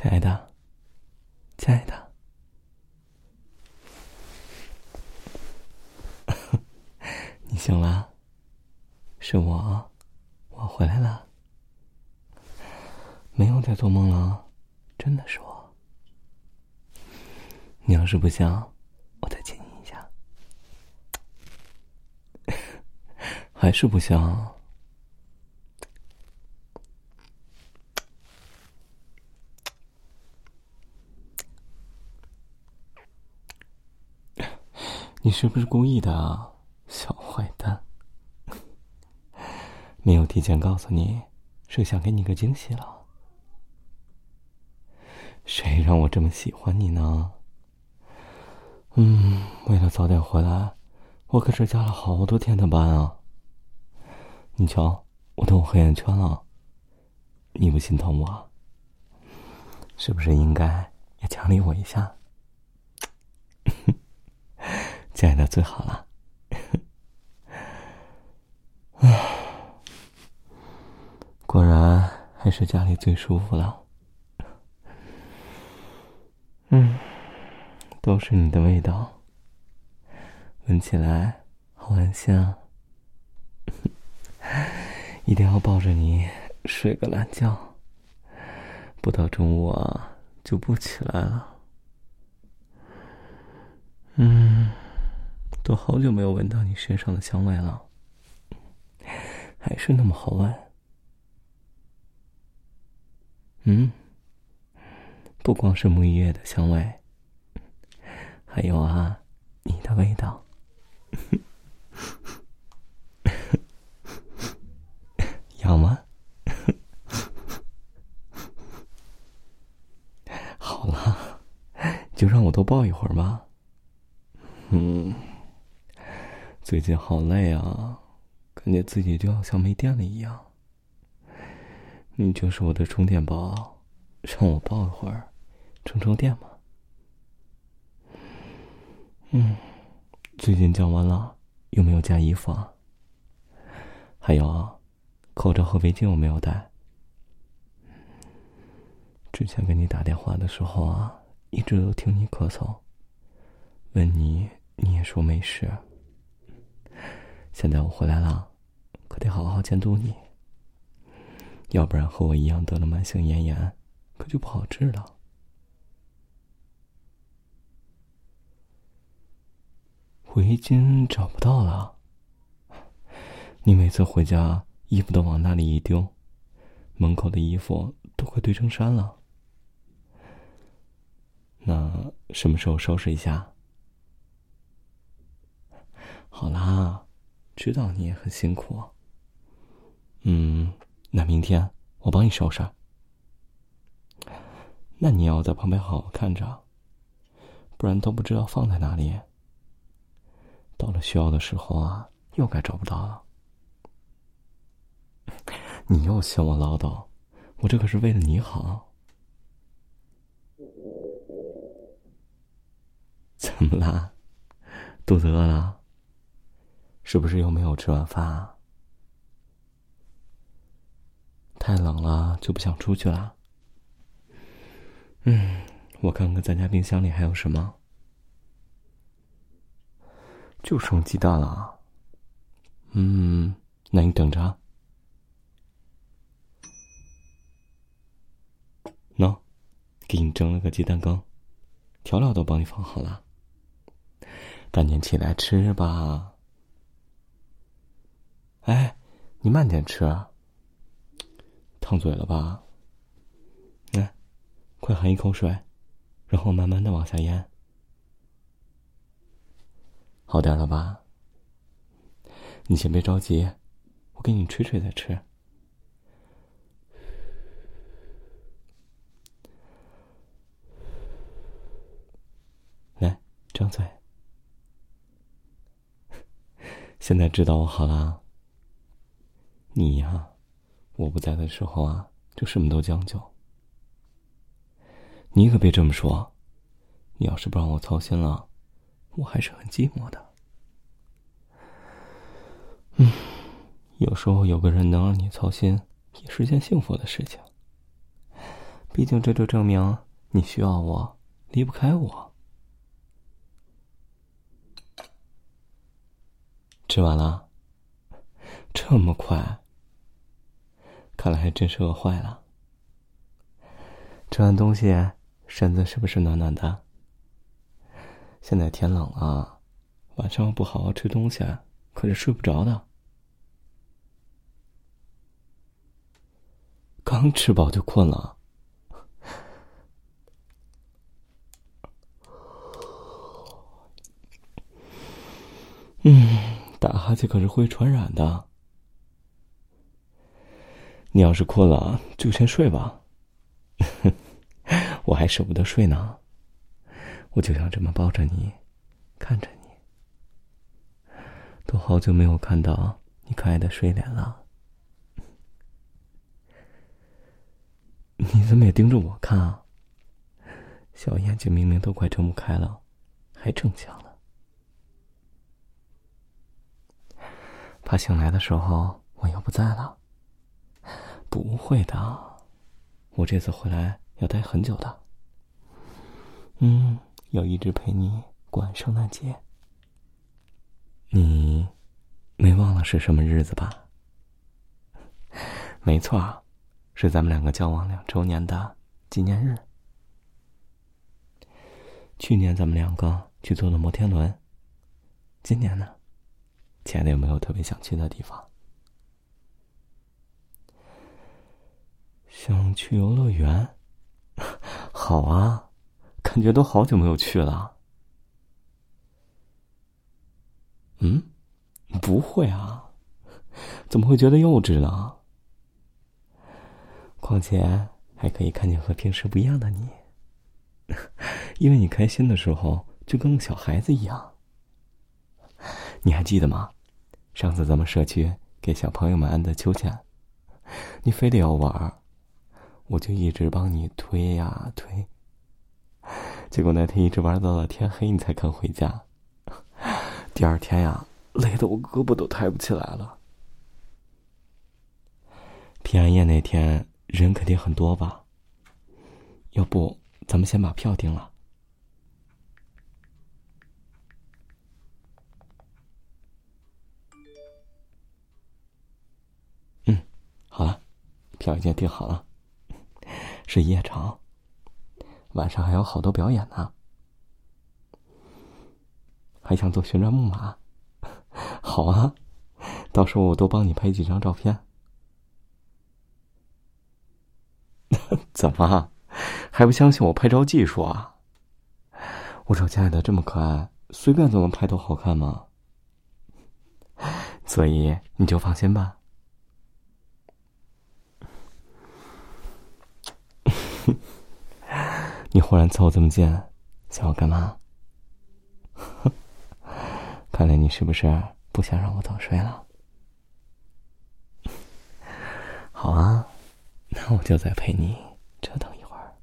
亲爱的，亲爱的，你醒了？是我，我回来了，没有在做梦了，真的是我。你要是不想，我再亲你一下，还是不想？你是不是故意的啊，小坏蛋？没有提前告诉你，是想给你个惊喜了。谁让我这么喜欢你呢？嗯，为了早点回来，我可是加了好多天的班啊。你瞧，我都有黑眼圈了，你不心疼我？是不是应该也奖励我一下？亲爱的，最好了。唉果然还是家里最舒服了。嗯，都是你的味道，闻起来好安心啊！一定要抱着你睡个懒觉，不到中午啊就不起来了。嗯。都好久没有闻到你身上的香味了，还是那么好闻。嗯，不光是沐浴液的香味，还有啊，你的味道。痒吗？好了，就让我多抱一会儿吧。嗯。最近好累啊，感觉自己就好像没电了一样。你就是我的充电宝，让我抱一会儿，充充电嘛。嗯，最近降温了，有没有加衣服啊？还有啊，口罩和围巾有没有带？之前给你打电话的时候啊，一直都听你咳嗽，问你，你也说没事。现在我回来了，可得好好监督你，要不然和我一样得了慢性咽炎，可就不好治了。围巾找不到了，你每次回家衣服都往那里一丢，门口的衣服都快堆成山了。那什么时候收拾一下？好啦。知道你也很辛苦。嗯，那明天我帮你收拾。那你要在旁边好好看着，不然都不知道放在哪里。到了需要的时候啊，又该找不到了。你又嫌我唠叨，我这可是为了你好。怎么啦？肚子饿了？是不是又没有吃晚饭啊？太冷了就不想出去了。嗯，我看看咱家冰箱里还有什么，就剩鸡蛋了。嗯，那你等着。喏，给你蒸了个鸡蛋羹，调料都帮你放好了，赶紧起来吃吧。哎，你慢点吃，烫嘴了吧？来，快含一口水，然后慢慢的往下咽。好点了吧？你先别着急，我给你吹吹再吃。来，张嘴。现在知道我好了。你呀，我不在的时候啊，就什么都将就。你可别这么说，你要是不让我操心了，我还是很寂寞的。嗯，有时候有个人能让你操心，也是件幸福的事情。毕竟这就证明你需要我，离不开我。吃完了，这么快？看来还真是饿坏了。吃完东西，身子是不是暖暖的？现在天冷了，晚上不好好吃东西，可是睡不着的。刚吃饱就困了。嗯，打哈欠可是会传染的。你要是困了，就先睡吧。我还舍不得睡呢。我就想这么抱着你，看着你。都好久没有看到你可爱的睡脸了。你怎么也盯着我看啊？小眼睛明明都快睁不开了，还逞强了。怕醒来的时候我又不在了。不会的，我这次回来要待很久的。嗯，要一直陪你过圣诞节。你没忘了是什么日子吧？没错，是咱们两个交往两周年的纪念日。去年咱们两个去坐了摩天轮，今年呢？亲爱的，有没有特别想去的地方？想去游乐园？好啊，感觉都好久没有去了。嗯，不会啊，怎么会觉得幼稚呢？况且还可以看见和平时不一样的你，因为你开心的时候就跟个小孩子一样。你还记得吗？上次咱们社区给小朋友们安的秋千，你非得要玩，我就一直帮你推呀推。结果那天一直玩到了天黑，你才肯回家。第二天呀，累得我胳膊都抬不起来了。平安夜那天人肯定很多吧？要不咱们先把票订了。嗯好了，票已经订好了，是夜场，晚上还有好多表演呢。还想坐旋转木马？好啊，到时候我多帮你拍几张照片。怎么，还不相信我拍照技术啊？我说亲爱的这么可爱，随便怎么拍都好看吗？所以你就放心吧。你忽然凑这么近，想要干嘛？看来你是不是不想让我早睡了？好啊，那我就再陪你折腾一会儿。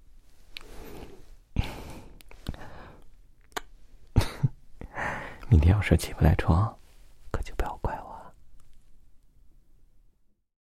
明天要是起不来床，